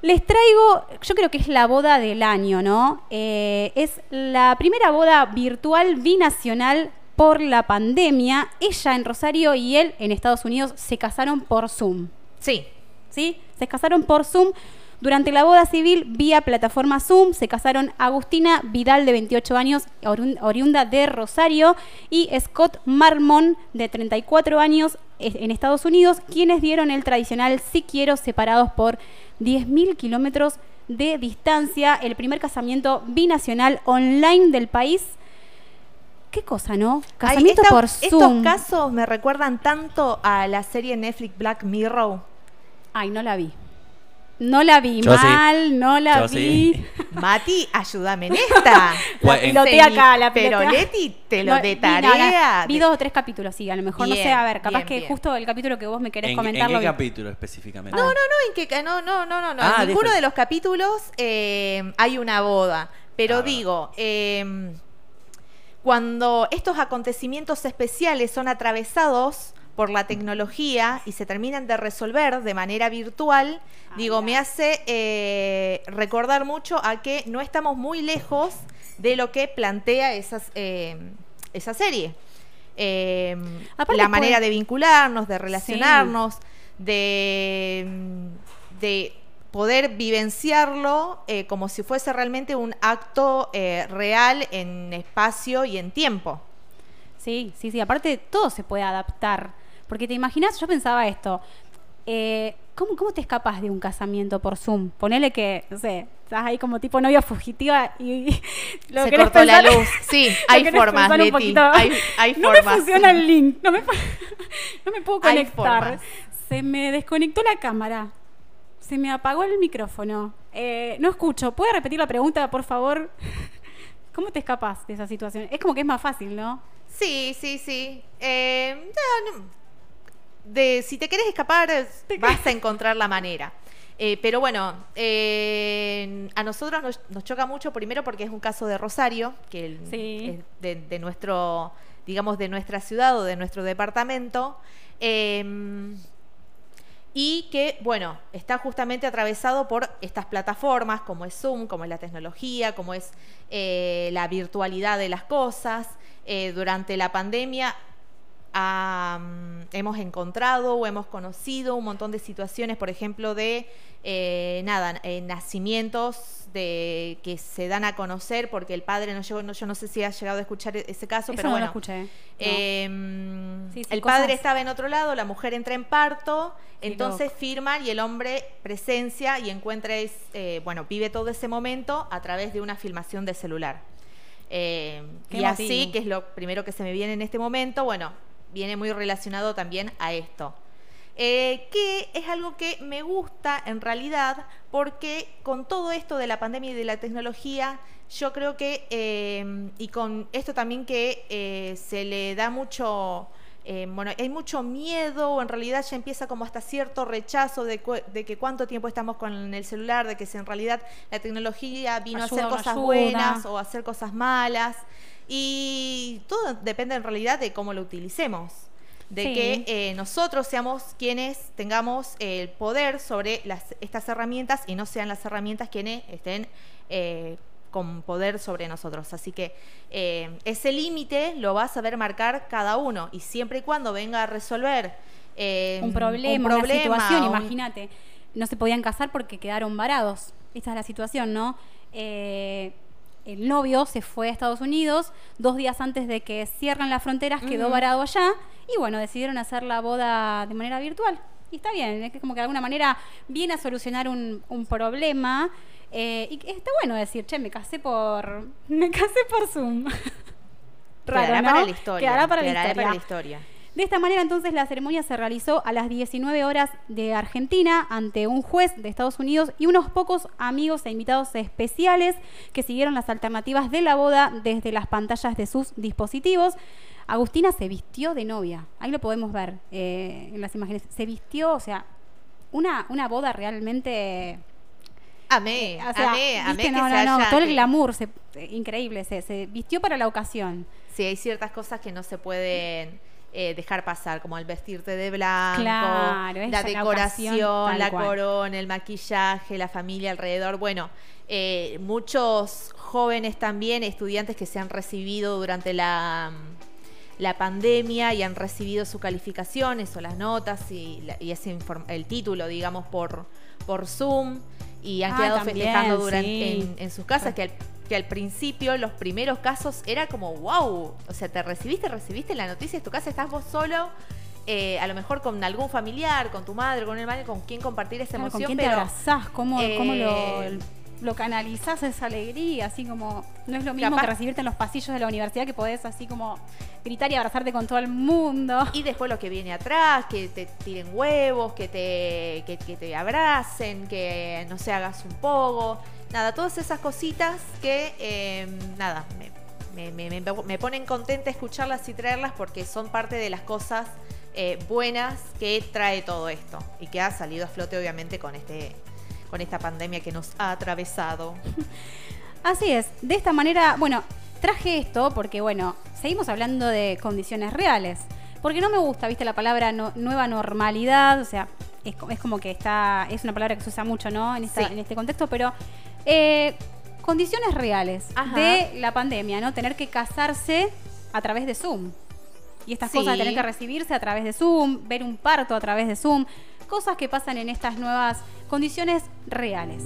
Les traigo, yo creo que es la boda del año, ¿no? Eh, es la primera boda virtual binacional por la pandemia. Ella en Rosario y él en Estados Unidos se casaron por Zoom. Sí. ¿Sí? Se casaron por Zoom. Durante la boda civil, vía plataforma Zoom, se casaron Agustina Vidal, de 28 años, oriunda de Rosario, y Scott Marmon, de 34 años, en Estados Unidos, quienes dieron el tradicional Si quiero separados por 10.000 kilómetros de distancia, el primer casamiento binacional online del país. Qué cosa, ¿no? Casamiento por Zoom. Estos casos me recuerdan tanto a la serie Netflix Black Mirror. Ay, no la vi. No la vi mal, no la vi. Mati, ayúdame en esta. la piloté acá, la Pero Leti te lo de tarea. Vi, dos o tres capítulos, sí, a lo mejor no sé, a ver, capaz que justo el capítulo que vos me querés comentar. ¿En qué capítulo específicamente? No, no, no, en que no, no, no, no, no. en ah, ninguno de los capítulos eh, hay una boda. Pero ah. digo, eh, cuando estos acontecimientos especiales son atravesados por la tecnología y se terminan de resolver de manera virtual, ah, digo, me hace eh, recordar mucho a que no estamos muy lejos de lo que plantea esas, eh, esa serie. Em, la manera de vincularnos, de relacionarnos, de, de poder vivenciarlo eh, como si fuese realmente un acto real en espacio y en tiempo. Sí, sí, sí. Aparte, todo se puede adaptar. Porque te imaginas, yo pensaba esto, eh, ¿cómo, ¿cómo te escapas de un casamiento por Zoom? Ponele que, no sé, estás ahí como tipo novia fugitiva y lo Se cortó la luz. Sí, hay formas, Leti. Hay, hay no me funciona el link, no me, no me puedo conectar. Se me desconectó la cámara. Se me apagó el micrófono. Eh, no escucho. ¿Puede repetir la pregunta, por favor? ¿Cómo te escapas de esa situación? Es como que es más fácil, ¿no? Sí, sí, sí. Eh, no, de si te querés escapar, vas a encontrar la manera. Eh, pero bueno, eh, a nosotros nos, choca mucho, primero porque es un caso de Rosario, que es de, nuestro, digamos, de nuestra ciudad o de nuestro departamento. Em, y que, bueno, está justamente atravesado por estas plataformas como es Zoom, como es la tecnología, como es eh, la virtualidad de las cosas. durante la pandemia hemos encontrado o hemos conocido un montón de situaciones, por ejemplo, de eh, nada, eh, nacimientos de que se dan a conocer porque el padre no llegó, no, yo no sé si ha llegado a escuchar e-, ese caso, pero bueno, escuché. Em, el padre estaba en otro lado, la mujer entra en parto, entonces firma y el hombre presencia y encuentra, eh, bueno, vive todo ese momento a través de una filmación de celular. y así, que es lo primero que se me viene en este momento, bueno, viene muy relacionado también a esto. Eh, que es algo que me gusta en realidad porque con todo esto de la pandemia y de la tecnología, yo creo que, eh, y con esto también que eh, se le da mucho, bueno, hay mucho miedo, o en realidad ya empieza como hasta cierto rechazo de, que cuánto tiempo estamos con el celular, de que si en realidad la tecnología vino a hacer cosas buenas o a hacer cosas malas. Y todo depende en realidad de cómo lo utilicemos. De que eh, nosotros seamos quienes tengamos el poder sobre las, estas herramientas y no sean las herramientas quienes estén eh, con poder sobre nosotros. Así que eh, ese límite lo va a saber marcar cada uno y siempre y cuando venga a resolver un problema, una situación, imagínate, no se podían casar porque quedaron varados. Esta es la situación, ¿no? el novio se fue a Estados Unidos, dos días antes de que cierran las fronteras quedó varado allá y bueno, decidieron hacer la boda de manera virtual. Y está bien, es como que de alguna manera viene a solucionar un, problema. Eh, y está bueno decir, che, me casé por. Me casé por Zoom. Raro, para la historia. Quedará para, la para la historia. De esta manera entonces la ceremonia se realizó a las 19 horas de Argentina ante un juez de Estados Unidos y unos pocos amigos e invitados especiales que siguieron las alternativas de la boda desde las pantallas de sus dispositivos. Agustina se vistió de novia, ahí lo podemos ver eh, en las imágenes, se vistió, o sea, una, una boda realmente... Amé, amé, amé que no, no, todo el glamour, increíble, se, se vistió para la ocasión. Sí, hay ciertas cosas que no se pueden eh, dejar pasar, como el vestirte de blanco, la decoración, la, corona, el maquillaje, la familia alrededor. Bueno, eh, muchos jóvenes también, estudiantes que se han recibido durante la, la pandemia y han recibido sus calificaciones o las notas y, ese el título, digamos, por, por Zoom y han ah, quedado festejando durante, en, sus casas, que que al principio, los primeros casos, era como, wow, o sea, te recibiste, recibiste la noticia en tu casa, estás vos solo, eh, a lo mejor con algún familiar, con tu madre, con un hermano, con quien compartir esa emoción. ¿Con quién te abrazás? ¿Cómo, cómo lo, eh, lo, canalizás esa alegría? Así como, no es lo mismo que recibirte en los pasillos de la universidad que podés así como gritar y abrazarte con todo el mundo. Y después lo que viene atrás, que te tiren huevos, que te, que, te abracen, que no se hagas un poco nada, todas esas cositas que, em, nada, me, ponen contenta escucharlas y traerlas porque son parte de las cosas eh, buenas que trae todo esto y que ha salido a flote obviamente con, este, con esta pandemia que nos ha atravesado. Así es, de esta manera, bueno, traje esto porque, bueno, seguimos hablando de condiciones reales. Porque no me gusta, viste, la palabra nueva normalidad, o sea, es, como que está, es una palabra que se usa mucho, ¿no? En, en este contexto, pero eh, condiciones reales de la pandemia, ¿no? Tener que casarse a través de Zoom. Y estas cosas de tener que recibirse a través de Zoom, ver un parto a través de Zoom, cosas que pasan en estas nuevas condiciones reales.